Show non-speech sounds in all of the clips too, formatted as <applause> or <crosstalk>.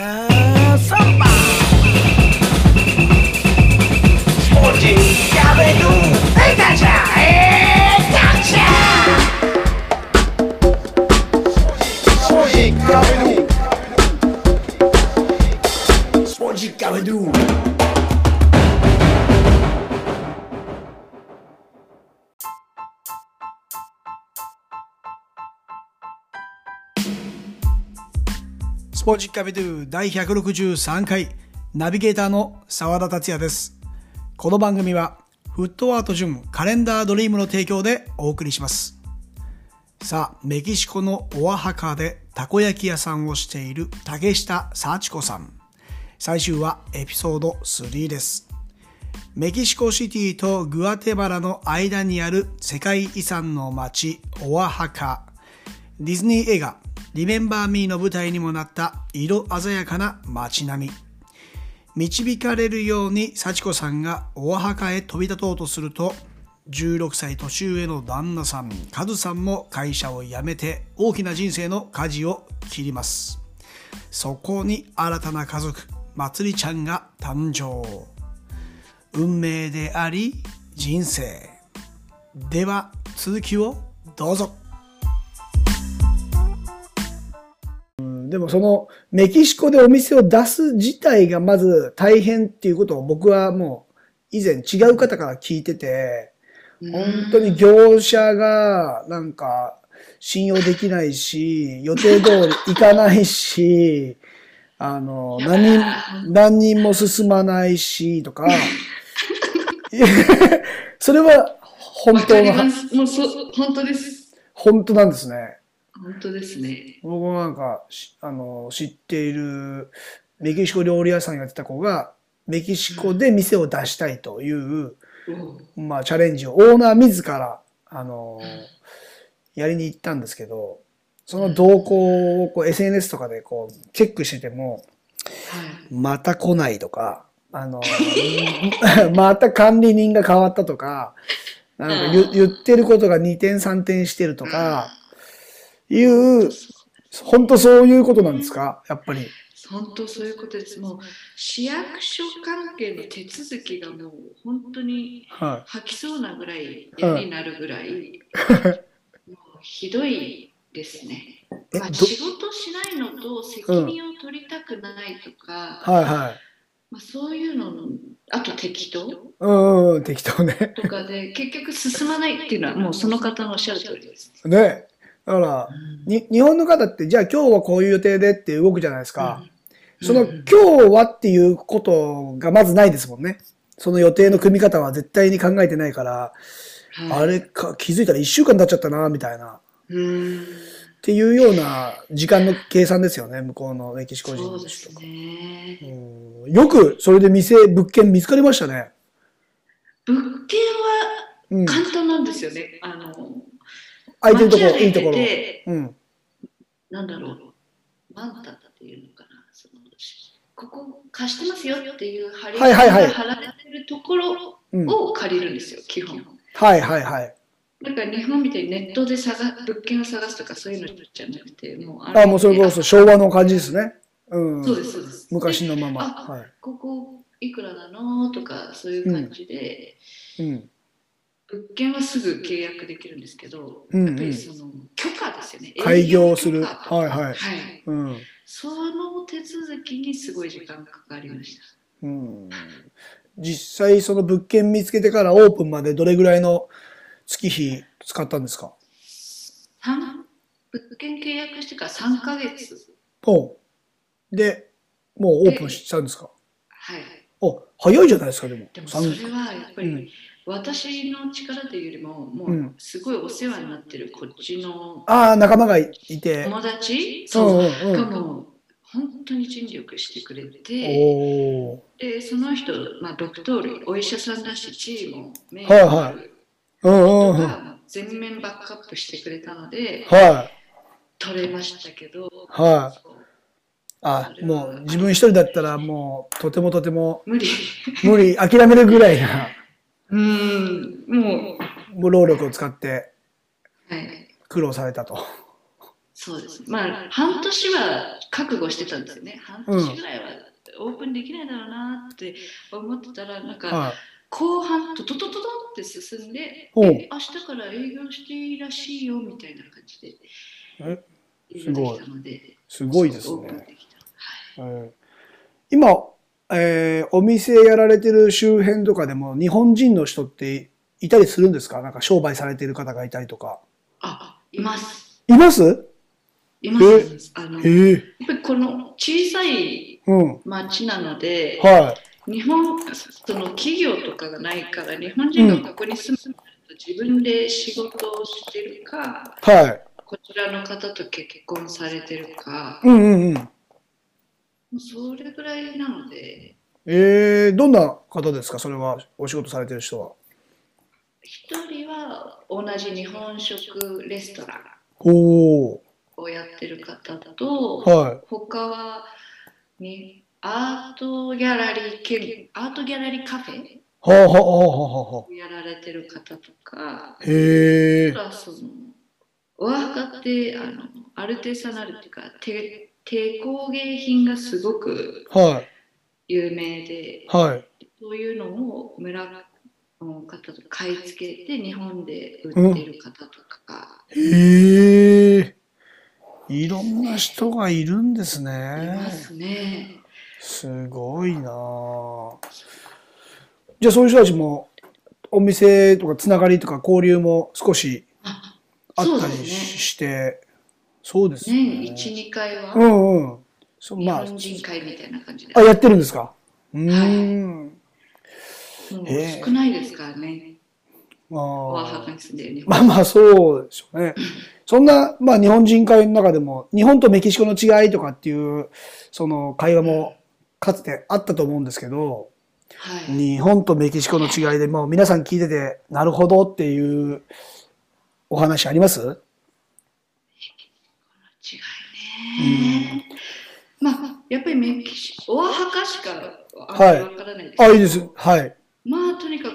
Have somebody. スポージッカビドゥ第163回ナビゲーターの澤田達也です。この番組はフットワート順カレンダードリームの提供でお送りします。さあ、メキシコのオアハカでたこ焼き屋さんをしている竹下幸子さん。最終はエピソード3です。メキシコシティとグアテマラの間にある世界遺産の町オアハカ。ディズニー映画リメンバー・ミーの舞台にもなった色鮮やかな街並み。導かれるように幸子さんがオアハカへ飛び立とうとすると、16歳年上の旦那さん、カズさんも会社を辞めて大きな人生の舵を切ります。そこに新たな家族、まつりちゃんが誕生。運命であり、人生。では、続きをどうぞ。でもそのメキシコでお店を出す自体がまず大変っていうことを僕はもう以前違う方から聞いてて、本当に業者がなんか信用できないし、予定通り行かないし、あの、何人、<laughs> 何人も進まないし、とか、<laughs> それは本当の。もうそ、本当です。本当なんですね。本当ですね。僕もなんかしあの知っているメキシコ料理屋さんやってた子がメキシコで店を出したいという、おまあ、チャレンジをオーナー自らあのやりに行ったんですけどその動向をこう SNS とかでこうチェックしててもはい。また来ないとかあの <laughs> また管理人が変わったとかなんか言言ってることが2点3点してるとかいう本当そういうことなんですか？やっぱり。本当そういうことです。もう市役所関係の手続きがもう本当には吐きそうなぐらい嫌になるぐらい、もうひどいですね。えまあ、ど？仕事しないのと責任を取りたくないとか、はいはい。まあ、そういうののあと適当うんうん、適当ね。とかで結局進まないっていうのはもうその方のおっしゃる通りです。ね。だから、に、日本の方って、じゃあ今日はこういう予定でって動くじゃないですか。その、うん今日はっていうことがまずないですもんね。その予定の組み方は絶対に考えてないから、はいあれか、気づいたら一週間経っちゃったな、みたいな。うーんっていうような時間の計算ですよね、向こうのメキシコ人そうですの人とか。ね。うんよくそれで店、物件見つかりましたね。物件うんは。簡単なんですよね。あの空いてるところ、いいところ。てうん。なんだろう、マンタっていうのかな。そのここ貸してますよっていう貼りはいはいはいが貼られてるところうん。を借りるんですよ、基本。はいはいはい。だから日本みたいにネットで探物件を探すとかそういうのじゃなくて、もうあ、もうそれこそ昭和の感じですね。うん。そうです、そうです。昔のまま。あはここいくらなの？とかそういう感じで、い。うん。物件はすぐ契約できるんですけど、うんうんやっぱりその許可ですよね。開業するはいはいはい。うん。その手続きにすごい時間がかかりました。うん。実際その物件見つけてからオープンまでどれぐらいの月日使ったんですか？三物件契約してから3ヶ月。ほう。で、もうオープンしたんですか？はい。お、早いじゃないですか、でも。でも三それはやっぱうんり私の力というよりも、もうすごいお世話になってるこっちのああ、仲間がいて。友達、うんそうもう本当に尽力してくれて。でその人、まあ、ドクトール、お医者さんだし、チーム、メイはいはいうんうんうん。はが全面バックアップしてくれたので、い。取れましたけど、はい。あ、もう自分一人だったらもうとてもとても無理。無理、諦めるぐらいな、うん、ももう労力を使って。苦労されたと。そうです。まあ、半年は覚悟してたんですよね。半年ぐらいはオープンできないだろうなって思ってたら、なんか、はい。後半、トトトトトって進んで、明日から営業していいらしいよみたいな感じでえ？営すごい。すごいですね。はい。うん今、えーお店やられてる周辺とかでも日本人の人っていたりするんですか？なんか商売されてる方がいたりとか。あ、います。います？います。あのやっ。ぱりこの小さいうん。町なので、は日本その企業とかがないから日本人がここに住むと自分で仕事をしてるか、い。はい。こちらの方と結婚されてるか、うんうんうん。それぐらいなのでえー、どんな方ですか？それは、お仕事されてる人は。一人は同じ日本食レストラン。をやってる方と、はい。他はにアートギャラリー兼アートギャラリーカフェはあはあはあやられてる方とかあ。へえそのオアハカってあのアルテサナルっていうか手手工芸品がすごくは有名でい。はい。そういうのを村の方と買い付けて日本で売ってる方とかへえ。いろんな人がいるんですいまね。すね。すごいなあじゃあそういう人たちもお店とかつながりとか交流も少しああったり。して、そうです年ね。1、2回は？うんうん。そう日まあ、本人会みたいな感じで。あ、やってるんですか？うーん。もうへえ少ないですからね。あまあまあそうでしょうね。そんな、まあ日本人会の中でも、日本とメキシコの違いとかっていう、その会話もかつてあったと思うんですけど、はい。日本とメキシコの違いでもう皆さん聞いてて、なるほどっていうお話あります？違いね。まあ、やっぱりメキシコ、オアハカしかわからないですけあ、ど、いいです。はい。まあ、とにか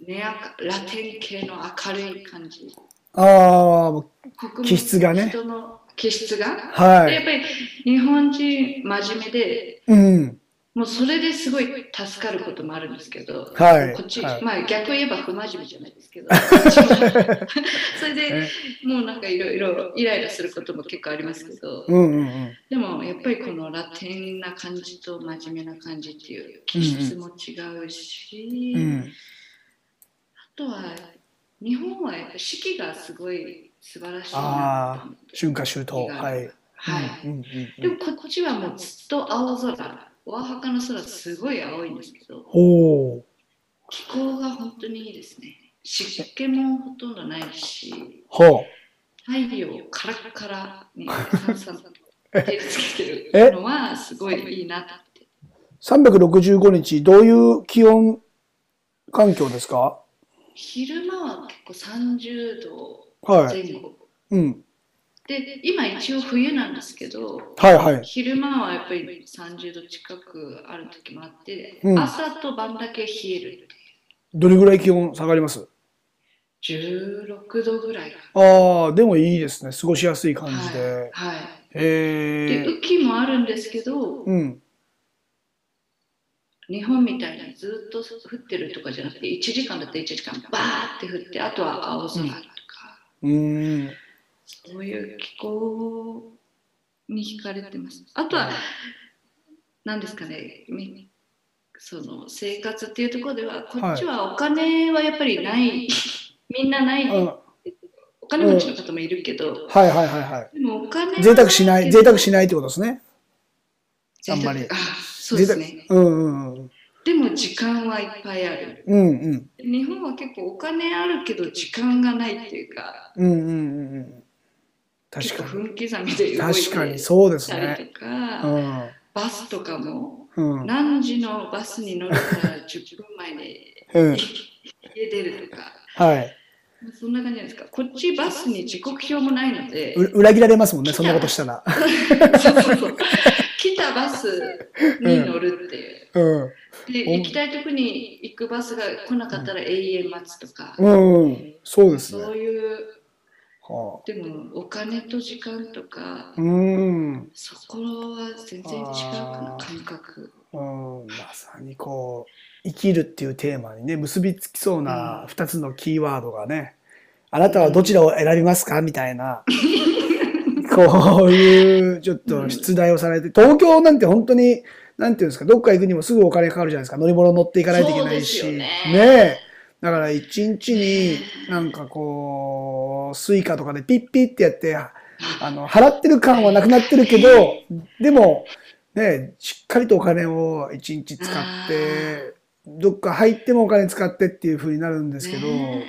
く、ね、ラテン系の明るい感じ。ああ、気質がね人の気質が。はい。でやっぱり日本人真面目で、うん。もうそれですごい助かることもあるんですけど、はいこっち、はいまあ逆を言えば不真面目じゃないですけど、<laughs> <laughs> それでえもうなんかいろいろイライラすることも結構ありますけど、うんうんうん。でもやっぱりこのラテンな感じと真面目な感じっていう気質も違うし、うん。あとは日本はやっぱ四季がすごい素晴らしいなあ春夏秋冬。はい。はい。うんうんでもこっちはもうずっと青空、オアハカの空すごい青いんですけど。気候が本当にいいですね。湿気もほとんどないし、ほ太陽カラッカラにさんさんと照りつけて <laughs> え？るのはすごいいいなって。う。365日、どういう気温環境ですか？昼間は結構30度はい。前後。うん。で、今一応冬なんですけど、はいはい。昼間はやっぱり30度近くある時もあって、うん朝と晩だけ冷える。どれぐらい気温下がります？16度ぐらい。ああ、でもいいですね。過ごしやすい感じはいで。。はい、へで、え。雨季もあるんですけど、うん。日本みたいにずっと降ってるとかじゃなくて、1時間だって1時間バーって降って、あとは青空とか、うーん。そういう気候に惹かれてます。あとは、何ですかね、みその生活っていうところでは、こっちはお金はやっぱりない、みんなない、あお金持ちの方もいるけど、はいはいはいはでもお金い。贅沢しない、贅沢しいないってことですね。あんまりあそうですね。うんうんうん。でも時間はいっぱいある。うんうん。日本は結構お金あるけど時間がないっていうか、うんうんうんうん。確か分刻みで動いて確かにそうですね。とうか、ん。バスとかもうん。何時のバスに乗るから10分前に <laughs> うん。家出るとか、はい。そんな感じですか？こっちバスに時刻表もないので、う裏切られますもんね、そんなことしたら。そうそうそう <laughs> 来たバスに乗るっていう。うん。で、お行きたいとこに行くバスが来なかったら永遠待つとか、うんうん。そうですね。そういうはでもお金と時間とかあ、うーん。そこは全然違うかな感覚うん、まさにこう、生きるっていうテーマにね、結びつきそうなうん二つのキーワードがね、あなたはどちらを選びますか？みたいな、<laughs> こういうちょっと出題をされて、東京なんて本当に、なんていうんですか、どっか行くにもすぐお金かかるじゃないですか。乗り物乗っていかないといけないし。ねえ。だから一日になんかこう、 Suica とかでピッピッってやって、あの、払ってる感はなくなってるけど、でも、ね、しっかりとお金を一日使って、どっか入ってもお金使ってっていう風になるんですけど、ね。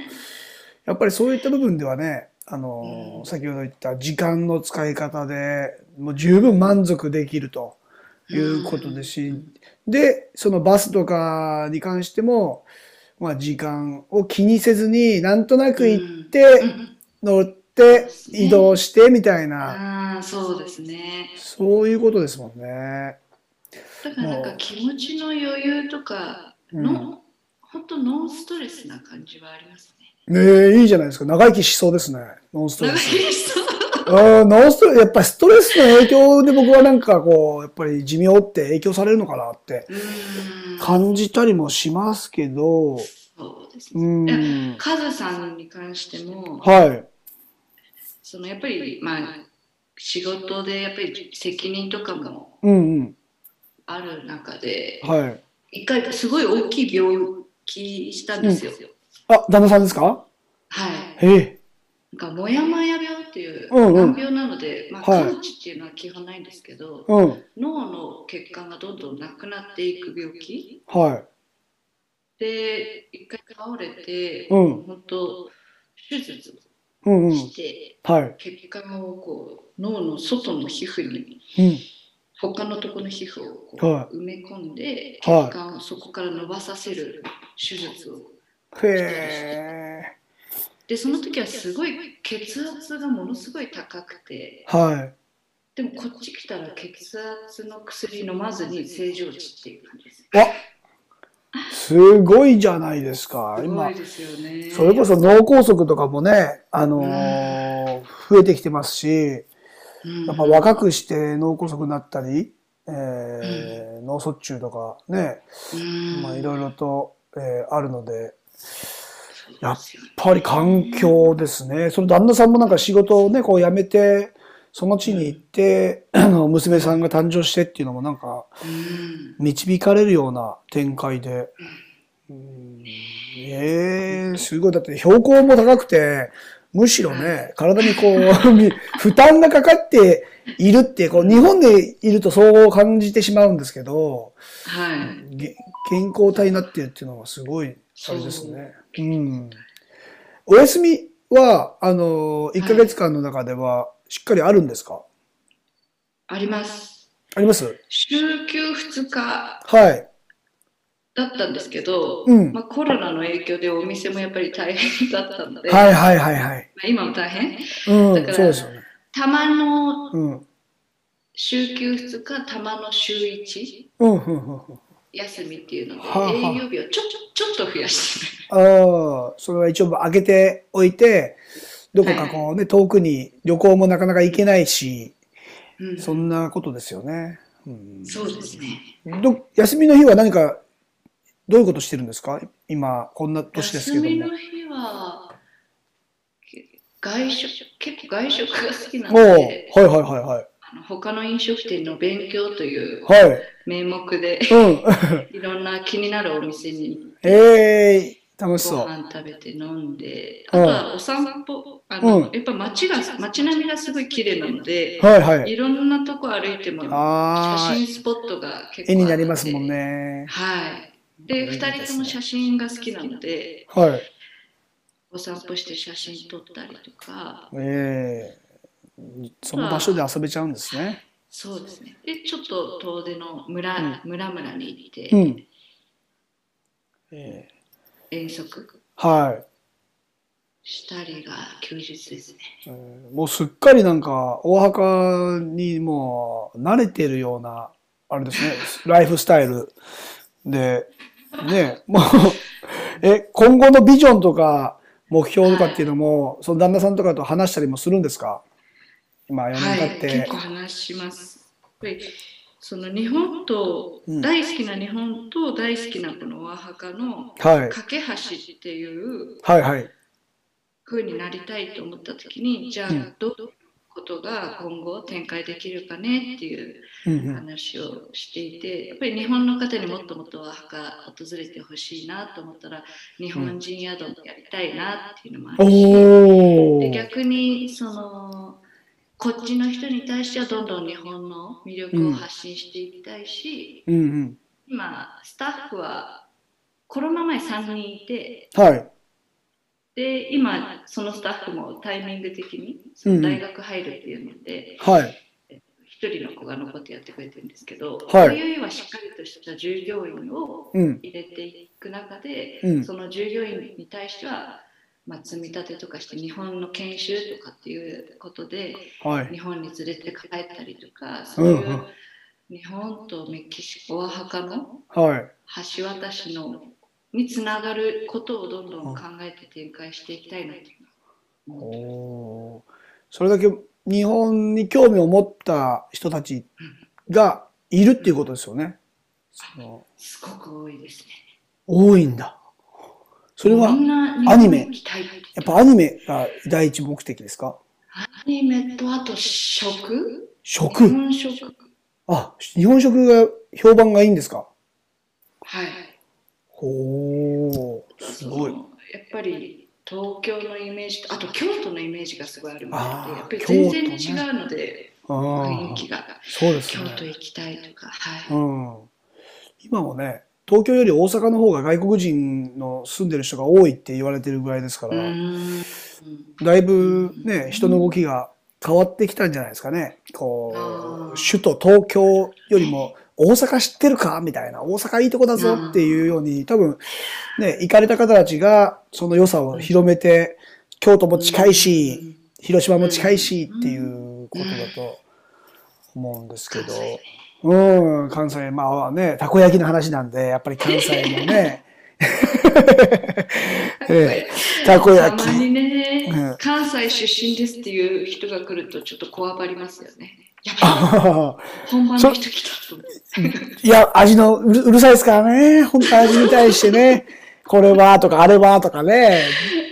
やっぱりそういった部分ではね、あの、うん。先ほど言った時間の使い方で、もう十分満足できるということですし、で、そのバスとかに関しても、まあ時間を気にせずに、なんとなく行って、うん乗って、移動してみたいな、ああそうですねそういうことですもんね。だからなんか気持ちの余裕とかの、うん本当ノンストレスな感じはありますねねえ、いいじゃないですか。長生きしそうですね。ノンストレ長ス。い人うんノンストレス、やっぱストレスの影響で僕はなんかこう、やっぱり寿命って影響されるのかなって感じたりもしますけど、そうですうねん。カズさんに関してもはい。そのやっぱりまあ仕事でやっぱり責任とかもうんうん。ある中ではい。一回すごい大きい病気したんですよ、あ、旦那さんですか？はいへえ。なんかモヤモヤ病っていううんうん難病なので、まあ、はい完治っていうのは基本ないんですけど、うん。脳の血管がどんどんなくなっていく病気？はい。で一回倒れて、うん本当手術うんうん。して、はい。血管をこう脳の外の皮膚にうん。他のところの皮膚をこうは埋め込んで血はい管をそこから伸ばさせる手術をへえ。でその時はすごい血圧がものすごい高くてはい。でもこっち来たら血圧の薬飲まずに正常値っていう感じですわすごいじゃないですか。今。ね。それこそ脳梗塞とかもね、あのー増えてきてますし、うん。やっぱ若くして脳梗塞になったり、えー脳卒中とかね、うん。まあいろいろと、えーあるので、やっぱり環境ですね。その旦那さんもなんか仕事をね、こう辞めて、その地に行って、あの、娘さんが誕生してっていうのもなんか、うん導かれるような展開で。うんええすごい。だって標高も高くて、むしろね、体にこう、み <laughs> 負担がかかっているって、こう、日本でいるとそう感じてしまうんですけど、はいげ健康体になってるっていうのはすごい、あれですね。うん。お休みは、あの、1ヶ月間の中ではしっかりあるんですか、ありますあります？週休2日はい。だったんですけど、うんまあ、コロナの影響でお店もやっぱり大変だったので、はいはいはいはい。まあ、今も大変？うん、だからそうですよね。たまのうん。週休2日たまの週1うん、うん、うん。うん休みっていうので、はあはあ営業日をちょちょちょっと増やしてああ、それは一応開けておいて、どこかこうね、遠くに旅行もなかなか行けないし、る、うんそんなことですよね。うん、そうですねど休みの日は何か、どういうことしてるんですか？今、こんな年ですけども休みの。日はけ外食結構外食が好きなのではいはいはい。あの他の飲食店の勉強というはい。名目でうん。<laughs> いろんな気になるお店にええ楽ごしそう。飯食べて飲んで、うんあとはお散歩、あのうんやっぱ街が街並みがすごい綺麗なので、はいはい。いろんなとこ歩いてもああ、写真スポットが結構絵になりますもん。ね。はい。で、いいですね2人とも写真が好きなので、はい。お散歩して写真撮ったりとか、ええその場所で遊べちゃうんですね。そうですね。で、ちょっと遠出の村、村々に行って、うん。ええ遠足？はい。したりが休日ですね。えーもうすっかりなんか大墓にもう慣れてるようなあれですね <laughs> ライフスタイルでねもうえ今後のビジョンとか目標とかっていうのも、その旦那さんとかと話したりもするんですか？今4年はい経って。結構話します。やっぱりその日本と、うん大好きな日本と大好きなこのオアハカのはい。架け橋っていうはいはい。風になりたいと思った時にじゃあうんどういうことが今後展開できるかねっていううんうん。話をしていてやっぱり日本の方にもっともっとオアハカ訪れてほしいなと思ったら日本人宿もやりたいなっていうのもあるし、でおー。逆にそのこっちの人に対してはどんどん日本の魅力を発信していきたいし、うんうん。今スタッフはコロナ前3人いてはい。で今そのスタッフもタイミング的にその大学入るっていうので、はい。一人の子が残ってやってくれてるんですけど、はいそういうはしっかりとした従業員をうん。入れていく中で、うんその従業員に対しては、まあ、積み立てとかして日本の研修とかっていうことではい。日本に連れて帰ったりとかそういう、日本とメキシコオアハカのはい。橋渡しのにつながることをどんどん考えて展開していきたいなっていうのはおーそれだけ日本に興味を持った人たちがいるっていうことですよね。そのすごく多いですね。多いんだ。それはアニメ。やっぱアニメが第一目的ですか？アニメとあと食？食？日本食。あ、日本食が評判がいいんですか？はい。ほー、すごい。やっぱり東京のイメージとあと京都のイメージがすごいあるみたでやっぱり全然違うので、あー。雰囲気が。そうですね。京都行きたいとか、はい。うん。今もね、東京より大阪の方が外国人の住んでる人が多いって言われてるぐらいですかうら、だいぶね、人の動きが変わってきたんじゃないですかね。こあう、ー。首都東京よりも大阪知ってるかみたいな、大阪いいとこだぞっていうように、多分ね、行かれた方たちがその良さを広めて、京都も近いし、広島も近いしっていうことだと思うんですけどうん、関西、まあね、たこ焼きの話なんで、やっぱり関西のね、<laughs> ええたこ焼きたま。にね、うん関西出身ですっていう人が来るとちょっとこわばりますよね。やっぱり本場の人来たと。いや、味のうるうるさいですからね。本当味に対してね。これはとかあれはとかね。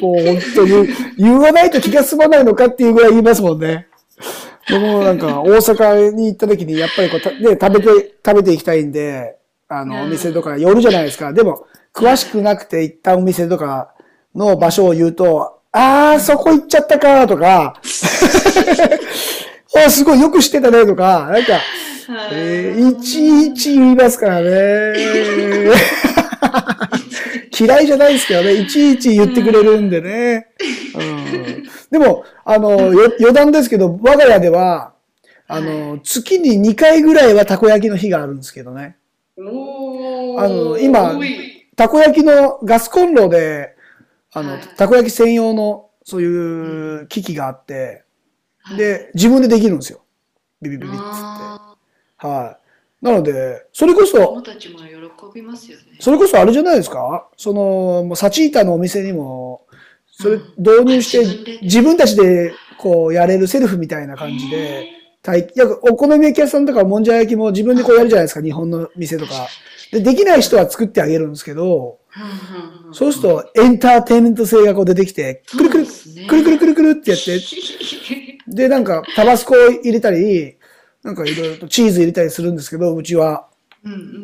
もう本当に言わないと気が済まないのかっていうぐらい言いますもんね。でもなんか大阪に行った時にやっぱりこうた、ね、食べて、食べていきたいんで、あの、うんお店とか寄るじゃないですか。でも、詳しくなくて行ったお店とかの場所を言うと、あー、そこ行っちゃったかとか、<laughs> あすごいよく知ってたねとか、なんか、えーいちいち言いますからね。<laughs> 嫌いじゃないですけどね、いちいち言ってくれるんでね。うん、でも、あの、よ余談ですけど、我が家では、あの、月に2回ぐらいはたこ焼きの日があるんですけどね。あの今たこ焼きのガスコンロで、あの、はいたこ焼き専用のそういう機器があって、はいで、自分でできるんですよ。ビビビビッつって。あはい。なので、それこそ。それこそあれじゃないですか？その、もうサチータのお店にも、それ導入して、自分たちでこうやれるセルフみたいな感じで、お好み焼き屋さんとかもんじゃ焼きも自分でこうやるじゃないですか、日本の店とか。で、できない人は作ってあげるんですけど、そうするとエンターテインメント性がこう出てきて、くるくる、くるくるくるくるってやって、<laughs> で、なんかタバスコ入れたり、なんかいろいろとチーズ入れたりするんですけど、うちは、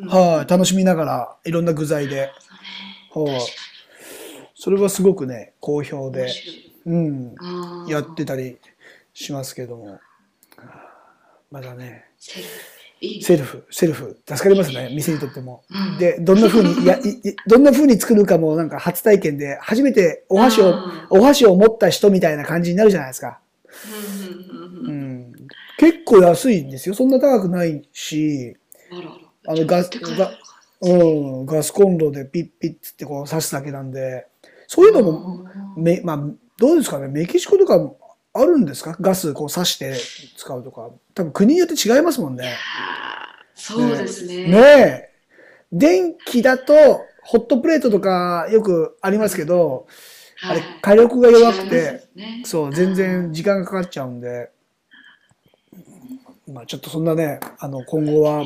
はい、楽しみながら、いろんな具材で。はい。それはすごくね、好評面で、うん、やってたりしますけども。まだね、セルフ。セルフ、助かりますね、店にとっても。うん。で、どんな風に、<laughs> いや、どんな風に作るかもなんか初体験で、初めてお箸をあ、お箸を持った人みたいな感じになるじゃないですか。うん。結構安いんですよ。そんな高くないし、あのガス持って帰るがうん、ガスコンロでピッピッつってこう刺すだけなんで、そういうのも、め、まあ、どうですかね、メキシコとかあるんですか？ガスこう刺して使うとか。多分国によって違いますもんね。そうですね。ねえ。電気だと、ホットプレートとかよくありますけど、あれ火力が弱くて、すねそう、全然時間がかかっちゃうんで、まあちょっとそんなね、あの、今後は、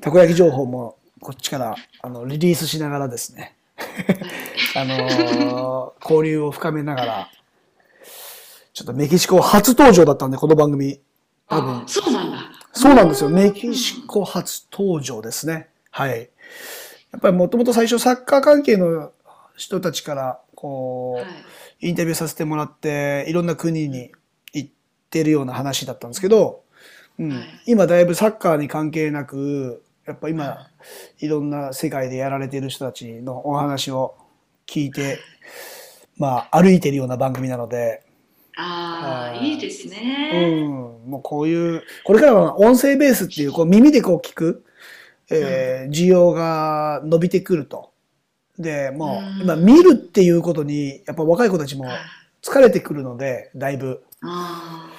たこ焼き情報もこっちから、あの、リリースしながらですね、<laughs> あのー交流を深めながら、ちょっとメキシコ初登場だったんで、この番組。多分あ、そうなんだ。そうなんですよ。メキシコ初登場ですね。はい。やっぱりもともと最初サッカー関係の人たちから、こう、はいインタビューさせてもらって、いろんな国に行ってるような話だったんですけど、うんはい今だいぶサッカーに関係なく、やっぱ今、い。ろんな世界でやられている人たちのお話を聞いて、<laughs> まあ、歩いてるような番組なので、ああ、はい。いいですうん。ね。、もうこういう、これからは音声ベースっていう、こう耳でこう聞く、えー需要が伸びてくると。で、もうん。う、今見るっていうことに、やっぱ若い子たちも疲れてくるので、だいぶ。あ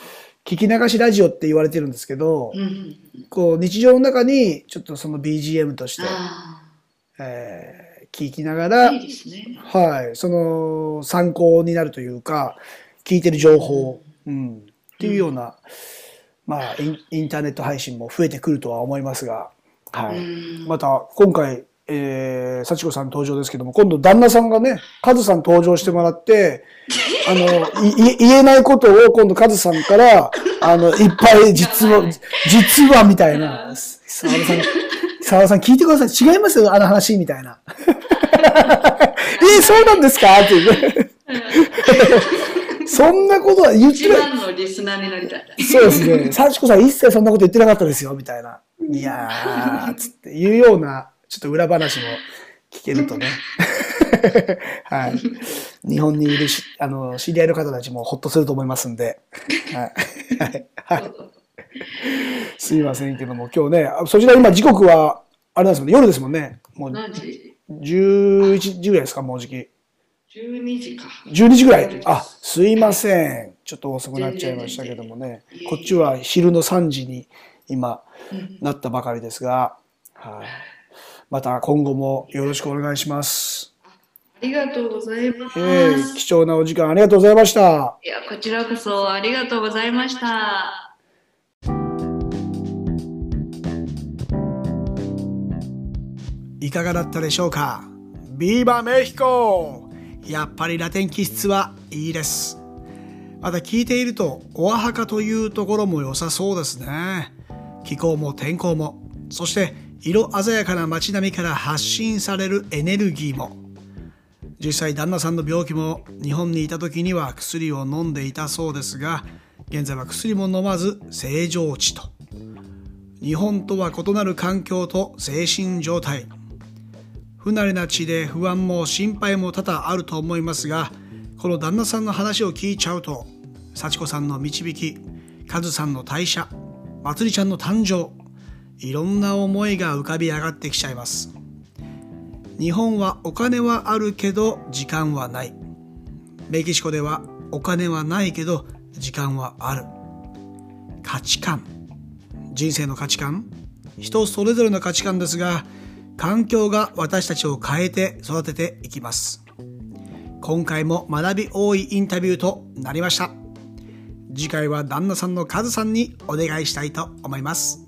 聞き流しラジオって言われてるんですけどあ、う、ん。こう日常の中にちょっとその BGM として、あえー聞きながあ、らいい、ね。はい、その参考になるというか、聞いてる情報、うん、っていうような、まあイン、インターネット配信も増えてくるとは思いますが、はい。うんまた、今回、えー、幸子さん登場ですけども、今度旦那さんがね、カズさん登場してもらって、あの、い <laughs> い言えないことを今度カズさんから、あの、いっぱい実は、実はみたいな、沢田さん、沢田さん聞いてください。違いますよ、あの話、みたいな。<laughs> えー、そうなんですか？っていうね。そんなことは言って一ない。番のリスナーになりたい。そうですね。幸子さん一切そんなこと言ってなかったですよ、みたいな。いやー、つっていうような、ちょっと裏話も聞けるとね。<laughs> はい。日本にいるし、あの、知り合いの方たちもほっとすると思いますんで。はい。はい。はい。すいませんけども、今日ね、あそちら今時刻は、あれなんですもんね、夜ですもんね。もう何時？11時ぐらいですか、もうじき。?12 時か。12時ぐらい。あ、すいません。ちょっと遅くなっちゃいましたけどもね。こっちは昼の3時に今うんなったばかりですが、はい。また今後もよろしくお願いします。ありがとうございます。えー貴重なお時間ありがとうございました。いや、こちらこそありがとうございました。いかがだったでしょうか？ビーバーメヒコやっぱりラテン気質はいいです。また聞いていると、オアハカというところも良さそうですね。気候も天候も、そして色鮮やかな街並みから発信されるエネルギーも。実際旦那さんの病気も日本にいた時には薬を飲んでいたそうですが、現在は薬も飲まず正常値と。日本とは異なる環境と精神状態。不慣れな地で不安も心配も多々あると思いますが、この旦那さんの話を聞いちゃうと、幸子さんの導き、カズさんの退社、まつりちゃんの誕生、いろんな思いが浮かび上がってきちゃいます。日本はお金はあるけど時間はない。メキシコではお金はないけど時間はある。価値観。人生の価値観人それぞれの価値観ですが、環境が私たちを変えて育てていきます。今回も学び多いインタビューとなりました。次回は旦那さんのカズさんにお願いしたいと思います。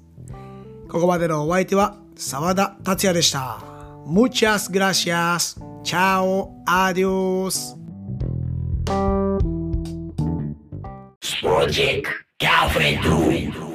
ここまでのお相手は沢田達也でした。Muchas gracias. Chao. Adios. Project Girlfriend